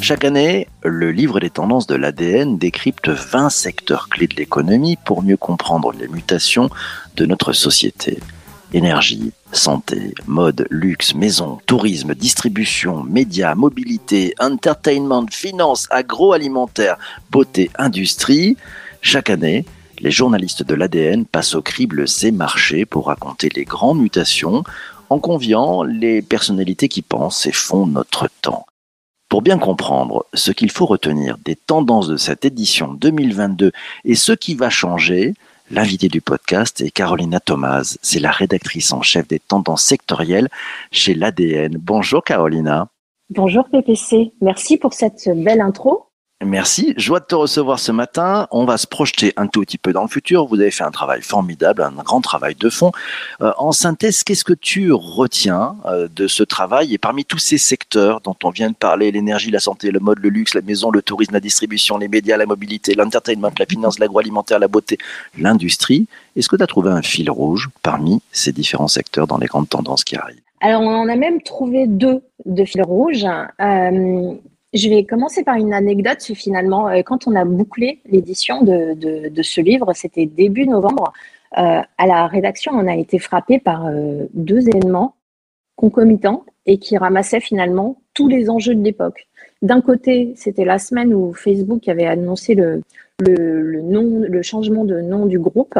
Chaque année, le livre des tendances de l'ADN décrypte 20 secteurs clés de l'économie pour mieux comprendre les mutations de notre société. Énergie, santé, mode, luxe, maison, tourisme, distribution, médias, mobilité, entertainment, finance, agroalimentaire, beauté, industrie. Chaque année, les journalistes de l'ADN passent au crible ces marchés pour raconter les grandes mutations en conviant les personnalités qui pensent et font notre temps. Pour bien comprendre ce qu'il faut retenir des tendances de cette édition 2022 et ce qui va changer, l'invité du podcast est Carolina Thomas. C'est la rédactrice en chef des tendances sectorielles chez l'ADN. Bonjour Carolina. Bonjour PPC. Merci pour cette belle intro. Merci, joie de te recevoir ce matin. On va se projeter un tout petit peu dans le futur. Vous avez fait un travail formidable, un grand travail de fond. Euh, en synthèse, qu'est-ce que tu retiens euh, de ce travail? Et parmi tous ces secteurs dont on vient de parler, l'énergie, la santé, le mode, le luxe, la maison, le tourisme, la distribution, les médias, la mobilité, l'entertainment, la finance, l'agroalimentaire, la beauté, l'industrie, est-ce que tu as trouvé un fil rouge parmi ces différents secteurs dans les grandes tendances qui arrivent? Alors, on en a même trouvé deux de fils rouges. Euh, je vais commencer par une anecdote. Finalement, euh, quand on a bouclé l'édition de, ce livre, c'était début novembre, euh, à la rédaction, on a été frappé par euh, deux événements concomitants et qui ramassaient finalement tous les enjeux de l'époque. D'un côté, c'était la semaine où Facebook avait annoncé le, changement de nom du groupe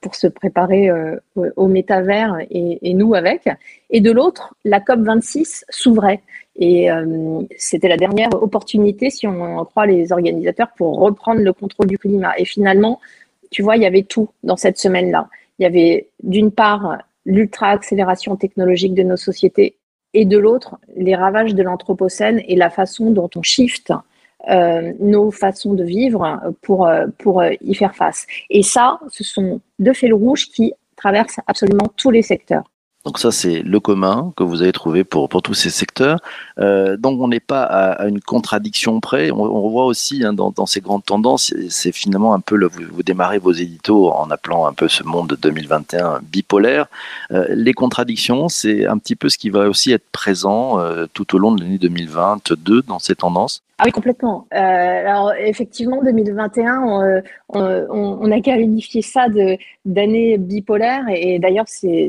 pour se préparer euh, au métavers et, et, nous avec. Et de l'autre, la COP 26 s'ouvrait. Et euh, c'était la dernière opportunité, si on en croit les organisateurs, pour reprendre le contrôle du climat. Et finalement, tu vois, il y avait tout dans cette semaine-là. Il y avait d'une part l'ultra-accélération technologique de nos sociétés et de l'autre les ravages de l'Anthropocène et la façon dont on shift euh, nos façons de vivre pour, pour y faire face. Et ça, ce sont deux fils rouges qui traversent absolument tous les secteurs. Donc ça, c'est le commun que vous avez trouvé pour, pour tous ces secteurs. Euh, donc on n'est pas à, une contradiction près. On, on voit aussi hein, dans, ces grandes tendances, c'est finalement un peu, vous, démarrez vos éditos en appelant un peu ce monde de 2021 bipolaire. Euh, les contradictions, c'est un petit peu ce qui va aussi être présent euh, tout au long de l'année 2022 dans ces tendances. Ah oui, complètement. Euh, alors effectivement, 2021, on, on, a qu'à unifier ça d'année bipolaire. Et, d'ailleurs, c'est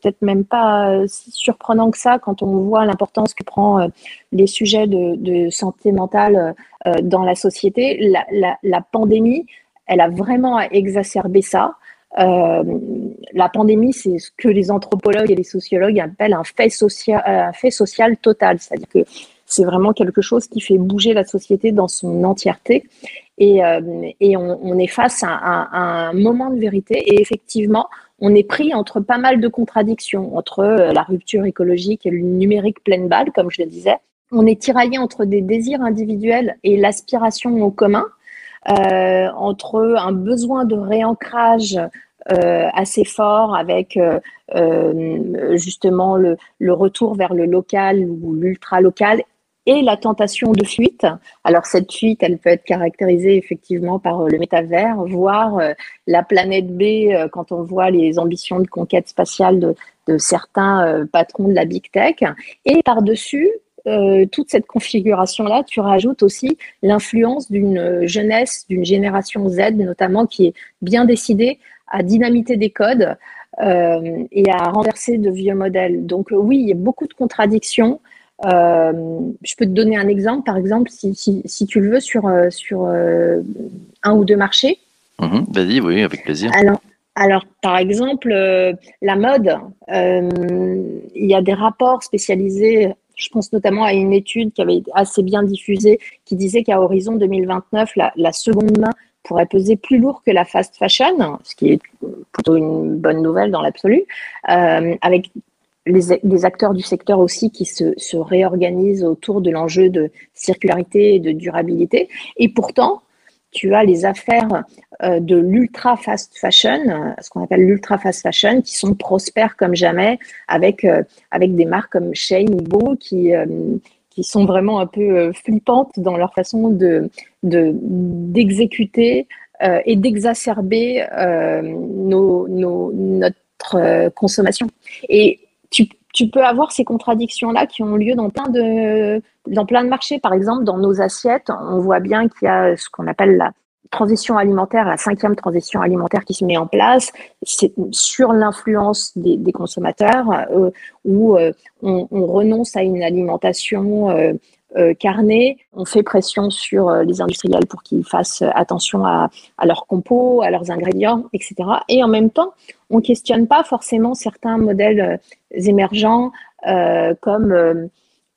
peut-être même pas si surprenant que ça quand on voit l'importance que prend euh, les sujets de, de santé mentale euh, dans la société. La, la, la, pandémie, elle a vraiment exacerbé ça. Euh, la pandémie, c'est ce que les anthropologues et les sociologues appellent un fait social, un fait social total. C'est-à-dire que c'est vraiment quelque chose qui fait bouger la société dans son entièreté. Et, euh, on, est face à, un moment de vérité. Et effectivement, on est pris entre pas mal de contradictions, entre euh, la rupture écologique et le numérique pleine balle, comme je le disais. On est tiraillé entre des désirs individuels et l'aspiration au commun, euh, entre un besoin de réancrage assez fort avec justement le, le, retour vers le local ou l'ultra local et la tentation de fuite. Alors cette fuite, elle peut être caractérisée effectivement par euh, le métavers, voire euh, la planète B euh, quand on voit les ambitions de conquête spatiale de, certains patrons de la big tech. Et par-dessus, toute cette configuration-là, tu rajoutes aussi l'influence d'une jeunesse, d'une génération Z notamment, qui est bien décidée à dynamiter des codes et à renverser de vieux modèles. Donc oui, il y a beaucoup de contradictions. Euh, je peux te donner un exemple, par exemple, si, si, si tu le veux, sur, euh, sur euh, un ou deux marchés. Mmh, Vas-y, oui, avec plaisir. Alors, alors par exemple, euh, la mode, il y a des rapports spécialisés. Je pense notamment à une étude qui avait été assez bien diffusée qui disait qu'à horizon 2029, la, la seconde main pourrait peser plus lourd que la fast fashion, ce qui est plutôt une bonne nouvelle dans l'absolu, euh, avec les, acteurs du secteur aussi qui se, se réorganisent autour de l'enjeu de circularité et de durabilité. Et pourtant, tu as les affaires euh, de l'ultra fast fashion, ce qu'on appelle l'ultra fast fashion, qui sont prospères comme jamais, avec, euh, avec des marques comme Shane ou Beau qui, euh, qui sont vraiment un peu flippantes dans leur façon de d'exécuter et d'exacerber nos, nos, notre consommation. Et tu, peux avoir ces contradictions-là qui ont lieu dans plein, de, dans plein de marchés. Par exemple, dans nos assiettes, on voit bien qu'il y a ce qu'on appelle la transition alimentaire, la cinquième transition alimentaire qui se met en place, c'est sur l'influence des, consommateurs, euh, où euh, on, on, renonce à une alimentation euh, euh, carnet. On fait pression sur euh, les industriels pour qu'ils fassent attention à, leurs compos, à leurs ingrédients, etc. Et en même temps, on questionne pas forcément certains modèles euh, émergents comme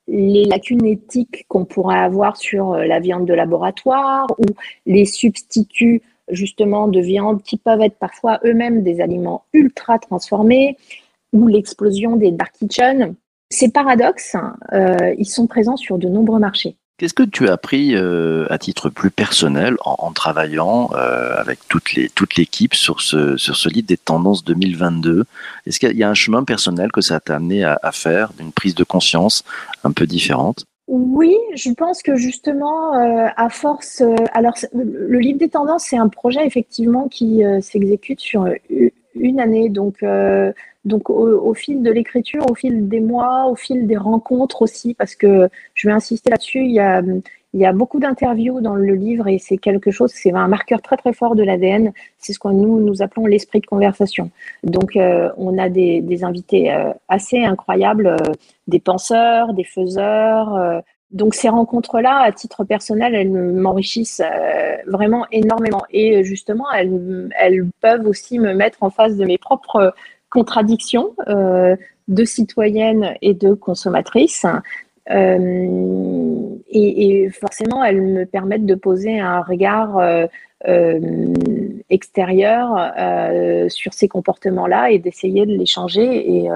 les lacunes éthiques qu'on pourrait avoir sur la viande de laboratoire ou les substituts justement de viande qui peuvent être parfois eux-mêmes des aliments ultra transformés ou l'explosion des dark kitchens ces paradoxes, euh, ils sont présents sur de nombreux marchés. Qu'est-ce que tu as appris euh, à titre plus personnel en, travaillant euh, avec toute, l'équipe sur ce, sur ce livre des tendances 2022 Est-ce qu'il y a un chemin personnel que ça t'a amené à, à faire, une prise de conscience un peu différente? Oui, je pense que justement, à force, alors le livre des tendances, c'est un projet effectivement qui s'exécute sur une année, donc donc au, fil de l'écriture, au fil des mois, au fil des rencontres aussi, parce que je vais insister là-dessus, il y a, il y a beaucoup d'interviews dans le livre et c'est quelque chose, c'est un marqueur très très fort de l'ADN. C'est ce que nous nous appelons l'esprit de conversation. Donc euh, on a des, des invités euh, assez incroyables, euh, des penseurs, des faiseurs. Donc ces rencontres-là, à titre personnel, elles m'enrichissent vraiment énormément et justement, elles, peuvent aussi me mettre en face de mes propres contradiction euh, de citoyennes et de consommatrices. Euh, et, forcément, elles me permettent de poser un regard euh, extérieur sur ces comportements-là et d'essayer de les changer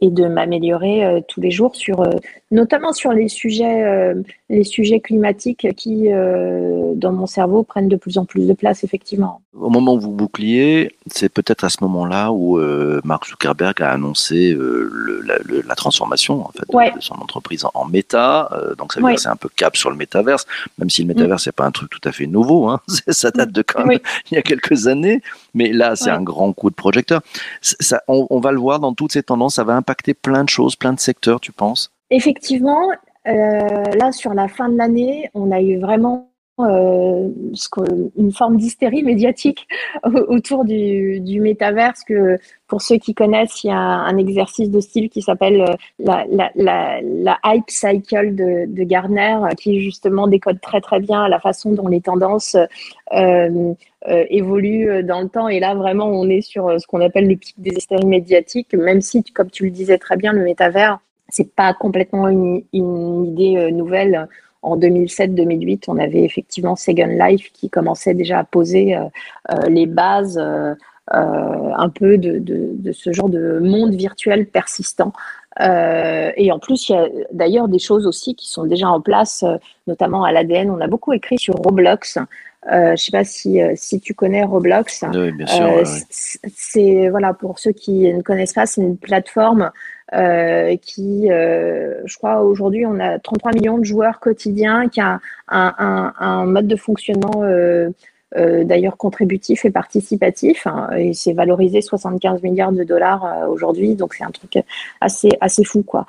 et de m'améliorer euh, tous les jours sur euh, notamment sur les sujets euh, les sujets climatiques qui dans mon cerveau prennent de plus en plus de place effectivement. Au moment où vous boucliez, c'est peut-être à ce moment-là où Mark Zuckerberg a annoncé le, la, transformation en fait, de, son entreprise en, méta. donc ça veut dire c'est un peu cap sur le métaverse, même si le métaverse c'est pas un truc tout à fait nouveau. Hein. ça date de quand même il y a quelques années, mais là c'est un grand coup de projecteur. Ça, on, on, va le voir dans toutes ces tendances, ça va impacter plein de choses, plein de secteurs, tu penses? Effectivement, euh, là, sur la fin de l'année, on a eu vraiment euh, une forme d'hystérie médiatique autour du, du, métaverse que pour ceux qui connaissent, il y a un exercice de style qui s'appelle euh, la, hype cycle de, de, Gartner qui justement décode très très bien la façon dont les tendances euh, euh, évoluent dans le temps. Et là vraiment on est sur ce qu'on appelle le pic des hystéries médiatiques même si comme tu le disais très bien le métavers c'est pas complètement une, idée nouvelle en 2007-2008, on avait effectivement Second Life qui commençait déjà à poser euh, euh, les bases euh, un peu de, ce genre de monde virtuel persistant. et en plus, il y a d'ailleurs des choses aussi qui sont déjà en place, notamment à l'ADN. On a beaucoup écrit sur Roblox. Je ne sais pas si, si tu connais Roblox. Oui, bien sûr. C'est voilà pour ceux qui ne connaissent pas, c'est une plateforme euh, qui, euh, je crois, aujourd'hui, on a 33 millions de joueurs quotidiens, qui a un, un, un mode de fonctionnement euh, euh d'ailleurs contributif et participatif. Hein, et c'est valorisé 75 milliards de dollars euh, aujourd'hui, donc c'est un truc assez, assez fou. quoi.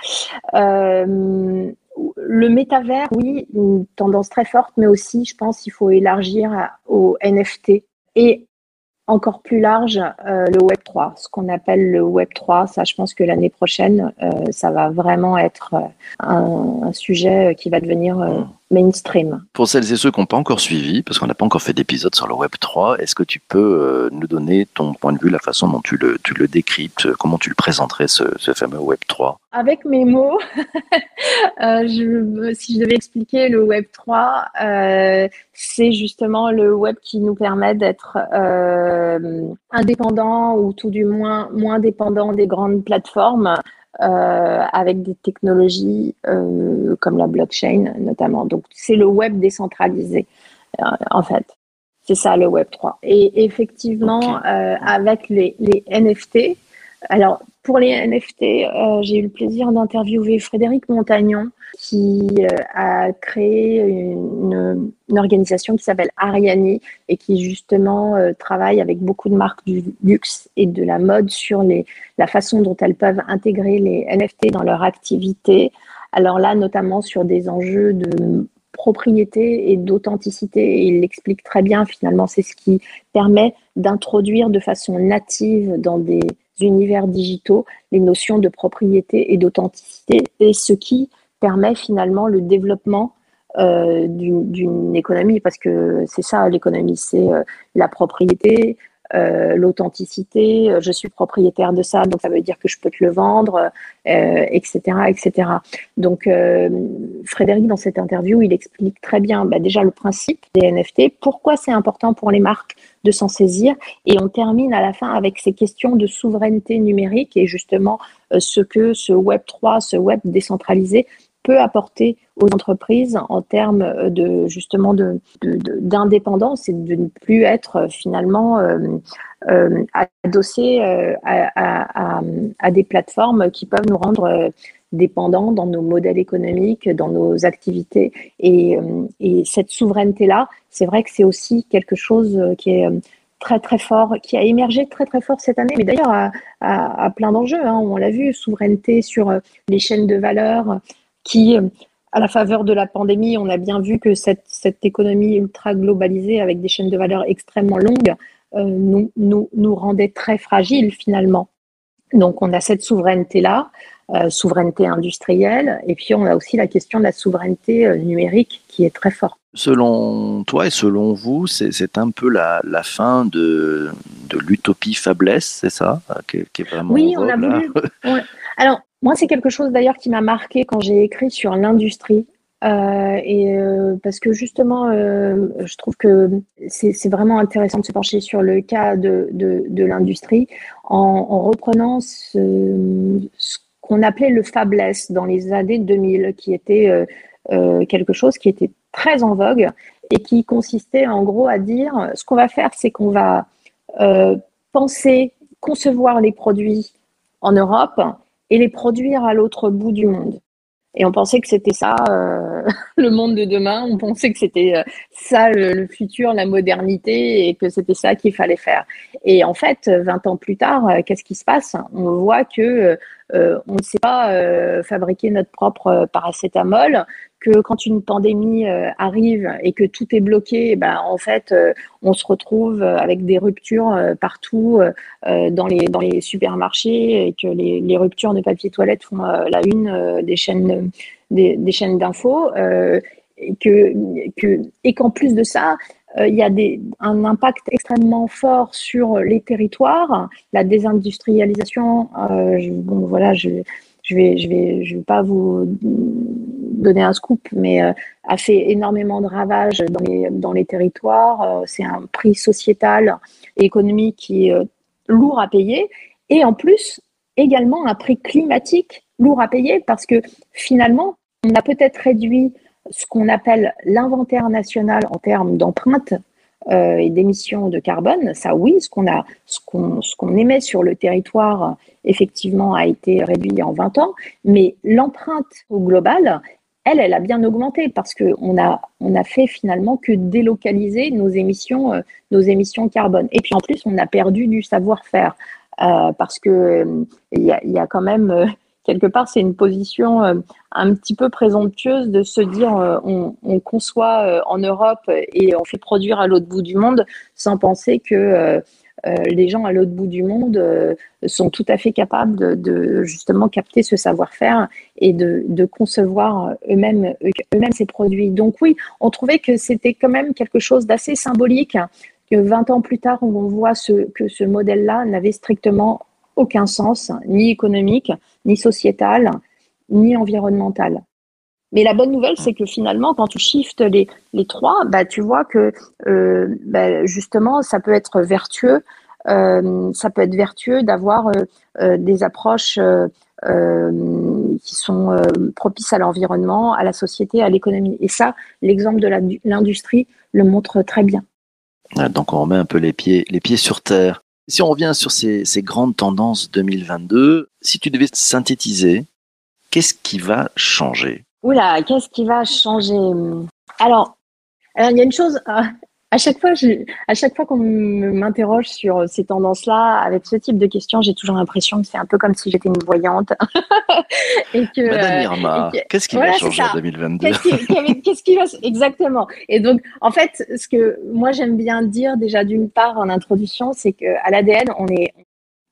Le métavers, oui, une tendance très forte, mais aussi, je pense, il faut élargir au NFT. Et encore plus large euh, le Web 3, ce qu'on appelle le Web 3. Ça, je pense que l'année prochaine, euh, ça va vraiment être euh, un, sujet qui va devenir mmh mainstream. Pour celles et ceux qui n'ont pas encore suivi, parce qu'on n'a pas encore fait d'épisode sur le Web 3, est-ce que tu peux euh, nous donner ton point de vue, la façon dont tu le, tu le décryptes, comment tu le présenterais, ce, ce fameux Web 3 Avec mes mots, euh, je, si je devais expliquer le Web 3, euh, c'est justement le Web qui nous permet d'être euh, indépendant ou tout du moins moins dépendant des grandes plateformes euh, avec des technologies euh, comme la blockchain notamment. Donc c'est le web décentralisé euh, en fait. C'est ça le Web 3. Et effectivement, avec les, les NFT, Alors, pour les NFT, euh, j'ai eu le plaisir d'interviewer Frédéric Montagnon, qui euh, a créé une, organisation qui s'appelle Ariani et qui justement euh, travaille avec beaucoup de marques du luxe et de la mode sur les, la façon dont elles peuvent intégrer les NFT dans leur activité. Alors là, notamment sur des enjeux de propriété et d'authenticité. Il l'explique très bien, finalement, c'est ce qui permet d'introduire de façon native dans des univers digitaux les notions de propriété et d'authenticité, et ce qui permet finalement le développement euh, d'une économie, parce que c'est ça l'économie, c'est euh, la propriété, euh, l'authenticité, je suis propriétaire de ça, donc ça veut dire que je peux te le vendre, etc., etc. Donc Frédéric, dans cette interview, il explique très bien bah, déjà le principe des NFT, pourquoi c'est important pour les marques de s'en saisir, et on termine à la fin avec ces questions de souveraineté numérique et justement ce que ce Web 3, ce Web décentralisé apporter aux entreprises en termes de justement de, d'indépendance et de ne plus être finalement euh, euh, adossé euh, à, des plateformes qui peuvent nous rendre dépendants dans nos modèles économiques, dans nos activités. Et, et cette souveraineté-là, c'est vrai que c'est aussi quelque chose qui est très très fort, qui a émergé très très fort cette année, mais d'ailleurs à, à, plein d'enjeux. Hein. On l'a vu, souveraineté sur les chaînes de valeur, qui, euh, à la faveur de la pandémie, on a bien vu que cette, cette économie ultra globalisée avec des chaînes de valeur extrêmement longues euh, nous, nous, nous rendait très fragiles finalement. Donc on a cette souveraineté-là, euh, souveraineté industrielle, et puis on a aussi la question de la souveraineté numérique qui est très forte. Selon toi et selon vous, c'est un peu la, la, fin de, de l'utopie faiblesse, c'est ça qui est, vraiment Oui, on a voulu. Alors, moi, c'est quelque chose d'ailleurs qui m'a marqué quand j'ai écrit sur l'industrie. Euh, et euh, parce que justement, euh, je trouve que c'est vraiment intéressant de se pencher sur le cas de, de, l'industrie en, en, reprenant ce, ce qu'on appelait le fabless dans les années 2000, qui était quelque chose qui était très en vogue et qui consistait en gros à dire ce qu'on va faire, c'est qu'on va penser, concevoir les produits en Europe et les produire à l'autre bout du monde. Et on pensait que c'était ça, euh, le monde de demain. On pensait que c'était euh, ça le, futur, la modernité, et que c'était ça qu'il fallait faire. Et en fait, 20 ans plus tard, euh, qu'est-ce qui se passe? On voit que on ne sait pas fabriquer notre propre paracétamol, que quand une pandémie euh, arrive et que tout est bloqué, ben, en fait, euh, on se retrouve avec des ruptures euh, partout dans, les, dans les supermarchés et que les, les ruptures de papier toilette font la une des chaînes des, des chaînes d'infos. et que, et qu'en plus de ça, il y a un impact extrêmement fort sur les territoires, la désindustrialisation. bon, voilà, je, je vais, je vais, je vais pas vous donner un scoop, mais euh, a fait énormément de ravages dans les, dans les territoires. Euh, c'est un prix sociétal et économique qui est euh, lourd à payer. Et en plus, également un prix climatique lourd à payer parce que finalement, on a peut-être réduit ce qu'on appelle l'inventaire national en termes d'empreintes euh, et d'émissions de carbone, ça oui, ce qu'on émet sur le territoire, effectivement, a été réduit en 20 ans, mais l'empreinte au global, elle, elle a bien augmenté parce qu'on a, on a fait finalement que délocaliser nos émissions, euh, nos émissions carbone. Et puis en plus, on a perdu du savoir-faire euh, parce que il y, a, quand même quelque part, c'est une position euh, un petit peu présomptueuse de se dire euh, on, conçoit euh, en Europe et on fait produire à l'autre bout du monde sans penser que les gens à l'autre bout du monde sont tout à fait capables de, justement capter ce savoir-faire et de, concevoir eux-mêmes eux-mêmes ces produits. Donc oui, on trouvait que c'était quand même quelque chose d'assez symbolique que 20 ans plus tard, on voit que ce modèle-là n'avait strictement aucun sens, ni économique, ni sociétal, ni environnemental. Mais la bonne nouvelle, c'est que finalement, quand tu shifts les, les trois, bah, tu vois que euh, bah, justement, ça peut être vertueux. Euh, ça peut être vertueux d'avoir euh, des approches qui sont propices à l'environnement, à la société, à l'économie. Et ça, l'exemple de l'industrie le montre très bien. Donc on remet un peu les pieds, les pieds sur terre. Si on revient sur ces, grandes tendances 2022, si tu devais synthétiser, qu'est-ce qui va changer? Oula, qu'est-ce qui va changer? Alors, alors, il y a une chose, à chaque fois, je, à chaque fois qu'on m'interroge sur ces tendances-là, avec ce type de questions, j'ai toujours l'impression que c'est un peu comme si j'étais une voyante. et que, Madame Irma, qu'est-ce qui va changer en 2022 Qu'est-ce qui, va exactement Et donc, en fait, ce que moi j'aime bien dire déjà d'une part en introduction, c'est qu'à l'ADN, on est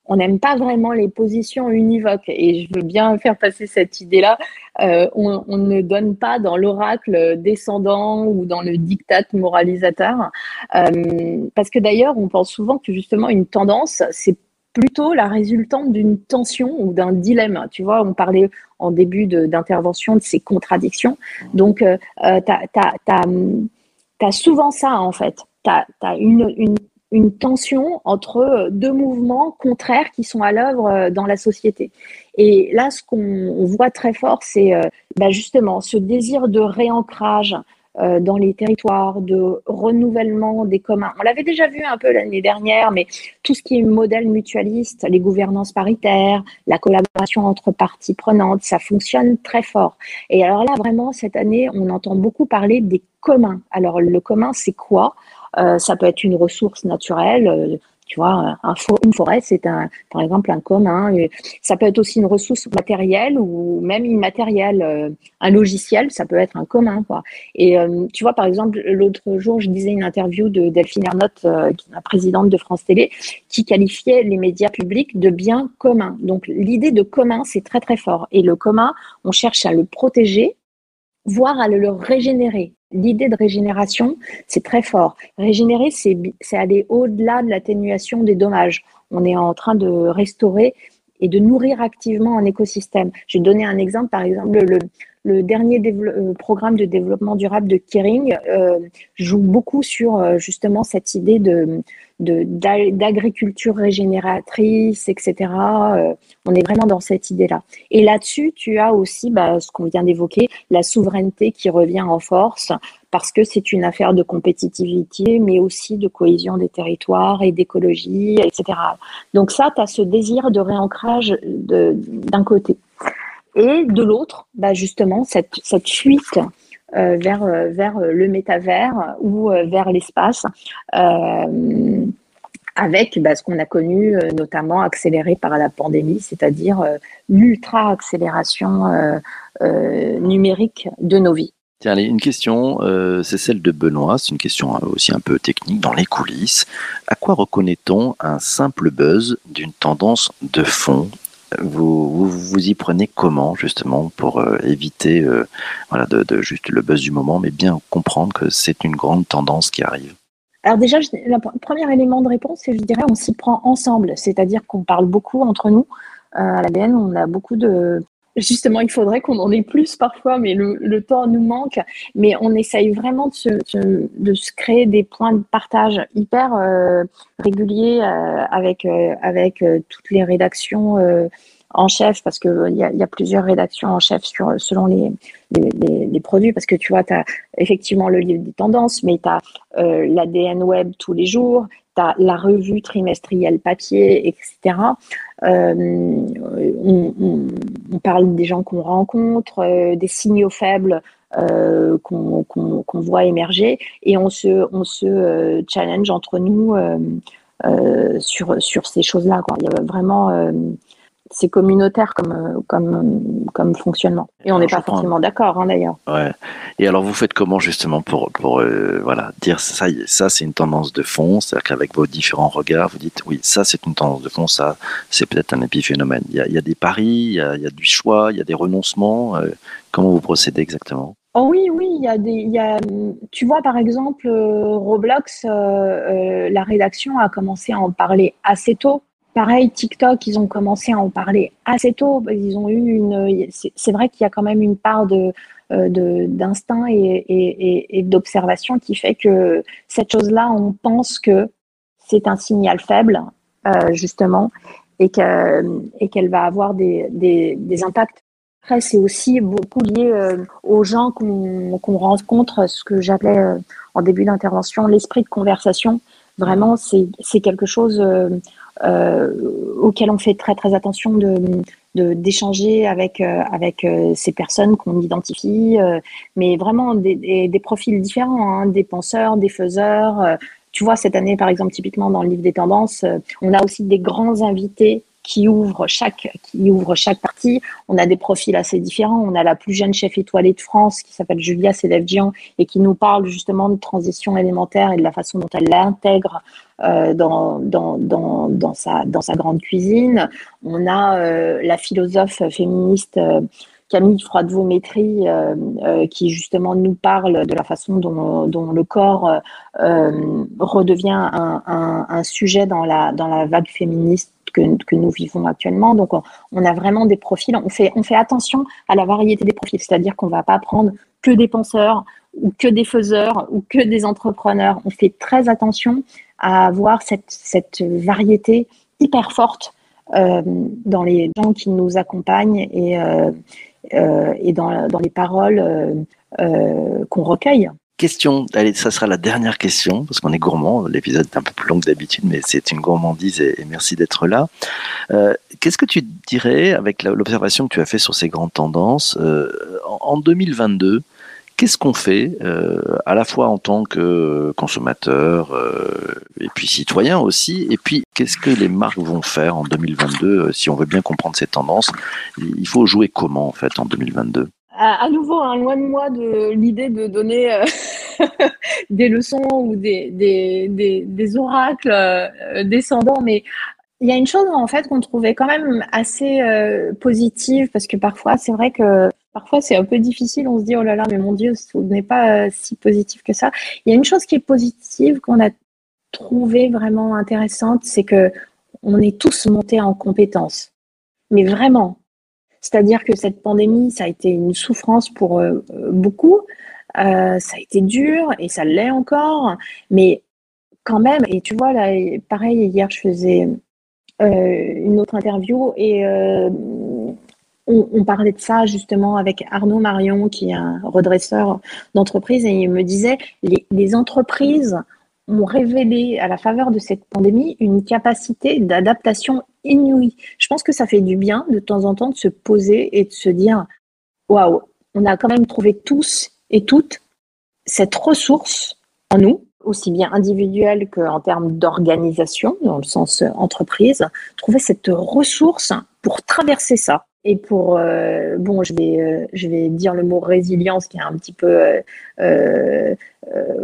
on n'aime pas vraiment les positions univoques. Et je veux bien faire passer cette idée-là. Euh, on, ne donne pas dans l'oracle descendant ou dans le diktat moralisateur. Euh, parce que d'ailleurs, on pense souvent que justement une tendance, c'est plutôt la résultante d'une tension ou d'un dilemme. Tu vois, on parlait en début d'intervention de, ces contradictions. Donc, euh, tu as, souvent ça, en fait. Tu as, une une tension entre euh, deux mouvements contraires qui sont à l'œuvre euh, dans la société. Et là, ce qu'on voit très fort, c'est euh, bah, justement ce désir de réancrage dans les territoires, de renouvellement des communs. On l'avait déjà vu un peu l'année dernière, mais tout ce qui est modèle mutualiste, les gouvernances paritaires, la collaboration entre parties prenantes, ça fonctionne très fort. Et alors là, vraiment, cette année, on entend beaucoup parler des communs. Alors le commun, c'est quoi? Ça peut être une ressource naturelle. Euh, tu vois, un, une forêt, c'est un, par exemple un commun. Ça peut être aussi une ressource matérielle ou même immatérielle. Euh, un logiciel, ça peut être un commun. Quoi. Et tu vois, par exemple, l'autre jour, je disais une interview de Delphine Ernotte, la présidente de France Télé, qui qualifiait les médias publics de biens communs. Donc l'idée de commun, c'est très très fort. Et le commun, on cherche à le protéger, voire à le régénérer. L'idée de régénération, c'est très fort. Régénérer, c'est aller au-delà de l'atténuation des dommages. On est en train de restaurer et de nourrir activement un écosystème. Je vais donner un exemple, par exemple, le, le dernier euh, programme de développement durable de Kering euh, joue beaucoup sur euh, justement cette idée de d'agriculture régénératrice, etc. on est vraiment dans cette idée-là. Et là-dessus, tu as aussi bah, ce qu'on vient d'évoquer, la souveraineté qui revient en force, parce que c'est une affaire de compétitivité, mais aussi de cohésion des territoires et d'écologie, etc. Donc ça, tu as ce désir de réancrage d'un côté. Et de l'autre, bah justement, cette, cette fuite euh, vers, euh, vers le métavers ou euh, vers l'espace, avec bah, ce qu'on a connu notamment accéléré par la pandémie, c'est-à-dire l'ultra-accélération numérique de nos vies. Tiens, allez, une question, c'est celle de Benoît, c'est une question aussi un peu technique dans les coulisses. À quoi reconnaît-on un simple buzz d'une tendance de fond vous, vous, y prenez comment justement pour euh, éviter euh, voilà, de, de, juste le buzz du moment, mais bien comprendre que c'est une grande tendance qui arrive? Alors déjà, le premier élément de réponse, c'est je dirais on s'y prend ensemble, c'est-à-dire qu'on parle beaucoup entre nous. Euh, à l'ADN, on a beaucoup de... Justement, il faudrait qu'on en ait plus parfois, mais le, temps nous manque. Mais on essaye vraiment de se, créer des points de partage hyper réguliers avec, avec toutes les rédactions en chef, parce qu'il euh, y, a, plusieurs rédactions en chef selon les, produits, parce que tu vois, tu as effectivement le livre des tendances, mais tu as euh, l'ADN web tous les jours, la revue trimestrielle papier, etc. Euh, on, parle des gens qu'on rencontre, euh, des signaux faibles euh, qu'on qu'on voit émerger, et on se, on se challenge entre nous sur, sur ces choses-là. Il y a vraiment c'est communautaire comme, euh, comme, comme fonctionnement. Et on n'est pas forcément d'accord, hein, d'ailleurs. Ouais. Et alors, vous faites comment justement pour, pour euh, voilà, dire ça, ça c'est une tendance de fond, c'est-à-dire qu'avec vos différents regards, vous dites oui, ça c'est une tendance de fond, ça c'est peut-être un épiphénomène. Il y, a, il y a des paris, il y a, il y a, du choix, il y a des renoncements. Euh, comment vous procédez exactement? Oh oui, oui, il y a des, il y a, tu vois par exemple Roblox, la rédaction a commencé à en parler assez tôt Pareil, TikTok, ils ont commencé à en parler assez tôt. Ont eu une. C'est vrai qu'il y a quand même une part de euh, d'instinct et, d'observation qui fait que cette chose-là, on pense que c'est un signal faible, euh, justement, et qu'elle va avoir des, des, impacts. Après, c'est aussi beaucoup lié euh, aux gens qu'on rencontre, ce que j'appelais en début d'intervention l'esprit de conversation. Vraiment, c'est quelque chose auxquels on fait très très attention de d'échanger avec avec ces personnes qu'on identifie, mais vraiment des, des, profils différents, hein, des penseurs, des faiseurs. tu vois, cette année, par exemple, typiquement dans le livre des tendances, on a aussi des grands invités qui ouvre chaque qui ouvre chaque partie. On a des profils assez différents. On a la plus jeune chef étoilée de France qui s'appelle Julia Sedevjian et qui nous parle justement de transition élémentaire et de la façon dont elle l'intègre euh, dans, dans, dans, sa, dans sa grande cuisine. On a euh, la philosophe féministe euh, Camille Froidevaux-Métry, euh, euh, qui justement nous parle de la façon dont, le corps redevient un, un, un, sujet dans la, dans la vague féministe que, nous vivons actuellement. Donc, on, a vraiment des profils. On fait, on fait attention à la variété des profils, c'est-à-dire qu'on ne va pas prendre que des penseurs ou que des faiseurs ou que des entrepreneurs. On fait très attention à avoir cette, cette variété hyper forte euh, dans les gens qui nous accompagnent et, euh, euh, et dans, dans, les paroles qu'on recueille. Question, allez, ça sera la dernière question, parce qu'on est gourmand, l'épisode est un peu plus long que d'habitude, mais c'est une gourmandise et, merci d'être là. Euh, Qu'est-ce que tu dirais, avec l'observation que tu as fait sur ces grandes tendances, euh, en 2022, qu'est-ce qu'on fait, euh, à la fois en tant que consommateur, euh, et puis citoyen aussi, et puis qu'est-ce que les marques vont faire en 2022, si on veut bien comprendre ces tendances, il faut jouer comment en fait en 2022 à, nouveau, hein, loin de moi de l'idée de donner euh, des leçons ou des, des, des, des oracles euh, descendants, mais il y a une chose en fait qu'on trouvait quand même assez euh, positive parce que parfois c'est vrai que parfois c'est un peu difficile. On se dit oh là là mais mon Dieu ce n'est pas si positif que ça. Il y a une chose qui est positive qu'on a trouvé vraiment intéressante, c'est que on est tous montés en compétences, mais vraiment c'est-à-dire que cette pandémie, ça a été une souffrance pour euh, beaucoup. Euh, ça a été dur et ça l'est encore. Mais quand même, et tu vois, là, pareil, hier, je faisais euh, une autre interview et on, parlait de ça justement avec Arnaud Marion, qui est un redresseur d'entreprise, et il me disait les, les entreprises ont révélé à la faveur de cette pandémie une capacité d'adaptation inouïe. Je pense que ça fait du bien de temps en temps de se poser et de se dire waouh, on a quand même trouvé tous et toutes cette ressource en nous, aussi bien individuelle qu'en termes d'organisation, dans le sens entreprise, trouver cette ressource pour traverser ça. Et pour, euh, bon, je vais, euh, je vais dire le mot résilience qui est un petit peu, euh,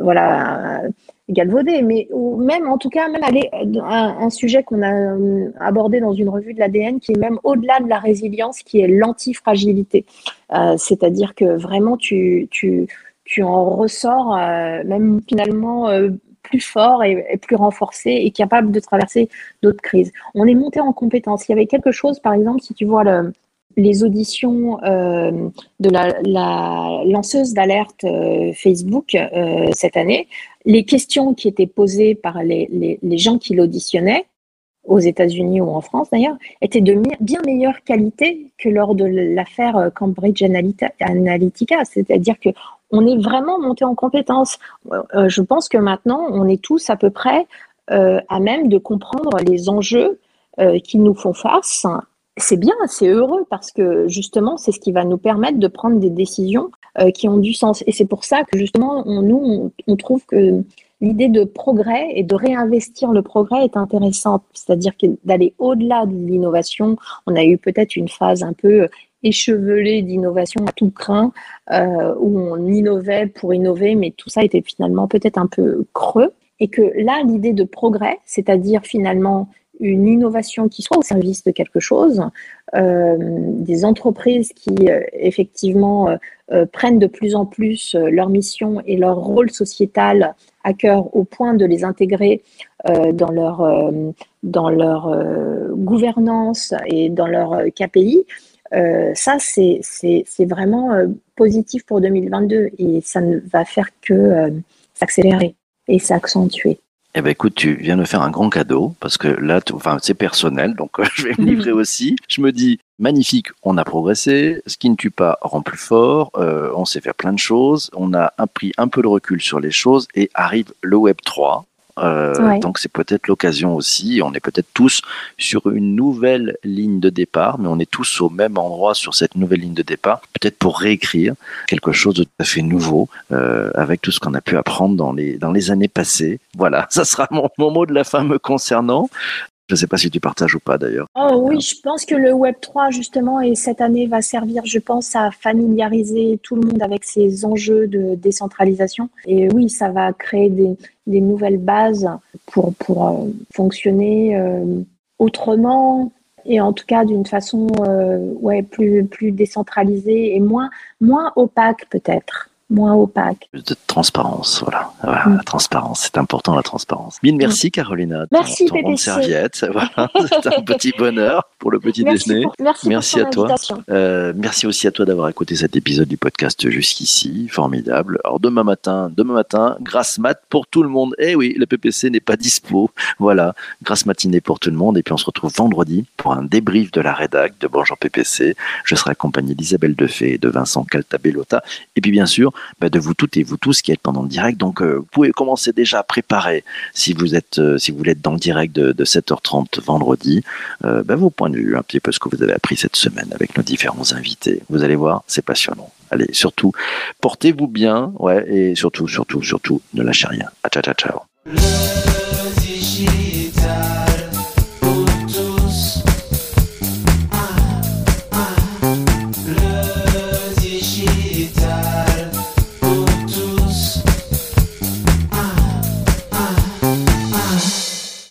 voilà, galvaudé, mais ou même en tout cas même aller un, un sujet qu'on a abordé dans une revue de l'ADN qui est même au-delà de la résilience, qui est l'antifragilité. C'est-à-dire que vraiment tu, tu, tu en ressors même finalement plus fort et, plus renforcé et capable de traverser d'autres crises. On est monté en compétence. Il y avait quelque chose, par exemple, si tu vois le, les auditions euh, de la, la lanceuse d'alerte euh, Facebook euh, cette année, les questions qui étaient posées par les, gens qui l'auditionnaient, aux États-Unis ou en France d'ailleurs, étaient de bien meilleure qualité que lors de l'affaire Cambridge Analytica. C'est-à-dire que on est vraiment monté en compétence. Euh, je pense que maintenant, on est tous à peu près euh, à même de comprendre les enjeux euh, qui nous font face c'est bien, c'est heureux parce que justement, c'est ce qui va nous permettre de prendre des décisions euh, qui ont du sens. Et c'est pour ça que justement, on, nous, on, trouve que l'idée de progrès et de réinvestir le progrès est intéressante. C'est-à-dire d'aller au-delà de l'innovation, on a eu peut-être une phase un peu échevelée d'innovation à tout craint, euh, où on innovait pour innover, mais tout ça était finalement peut-être un peu creux. Et que là, l'idée de progrès, c'est-à-dire finalement une innovation qui soit au service de quelque chose, euh, des entreprises qui euh, effectivement euh, prennent de plus en plus leur mission et leur rôle sociétal à cœur au point de les intégrer dans leur, dans leur gouvernance et dans leur KPI. ça, c'est vraiment positif pour 2022 et ça ne va faire que s'accélérer et s'accentuer. Eh ben écoute, tu viens de faire un grand cadeau parce que là, enfin c'est personnel, donc euh, je vais me livrer aussi. Je me dis magnifique, on a progressé, ce qui ne tue pas rend plus fort, euh, on sait faire plein de choses, on a pris un peu de recul sur les choses et arrive le Web 3 Donc c'est peut-être l'occasion aussi. On est peut-être tous sur une nouvelle ligne de départ, mais on est tous au même endroit sur cette nouvelle ligne de départ, peut-être pour réécrire quelque chose de tout à fait nouveau avec tout ce qu'on a pu apprendre dans les dans les années passées. Voilà, ça sera mon, mon mot de la fin me concernant. Je ne sais pas si tu partages ou pas d'ailleurs. Oh oui, je pense que le Web 3 justement et cette année va servir, je pense, à familiariser tout le monde avec ces enjeux de décentralisation. Et oui, ça va créer des, nouvelles bases pour, pour euh, fonctionner euh, autrement et en tout cas d'une façon euh, ouais, plus, plus décentralisée et moins, moins opaque peut-être moins opaque. Plus de transparence, voilà. Mm. La transparence, c'est important la transparence. Mille merci Carolina. Merci ton, ton serviette, voilà. c'est un petit bonheur pour le petit déjeuner. merci, merci à toi. Euh, merci aussi à toi d'avoir écouté cet épisode du podcast jusqu'ici, formidable. Alors demain matin, demain matin, grâce mat pour tout le monde. Eh oui, le PPC n'est pas dispo. Voilà, grâce matinée pour tout le monde. Et puis on se retrouve vendredi pour un débrief de la rédac de Bonjour PPC. Je serai accompagné d'Isabelle Defay et de Vincent Caltabellota. Et puis bien sûr, bah, de vous toutes et vous tous qui êtes pendant le direct. Donc, euh, vous pouvez commencer déjà à préparer si vous êtes, euh, si vous voulez être dans le direct de, 7h30 vendredi, euh, bah, vos points de vue, un petit peu ce que vous avez appris cette semaine avec nos différents invités. Vous allez voir, c'est passionnant. Allez, surtout, portez-vous bien, ouais, et surtout, surtout, surtout, ne lâchez rien. ciao, ciao, ciao.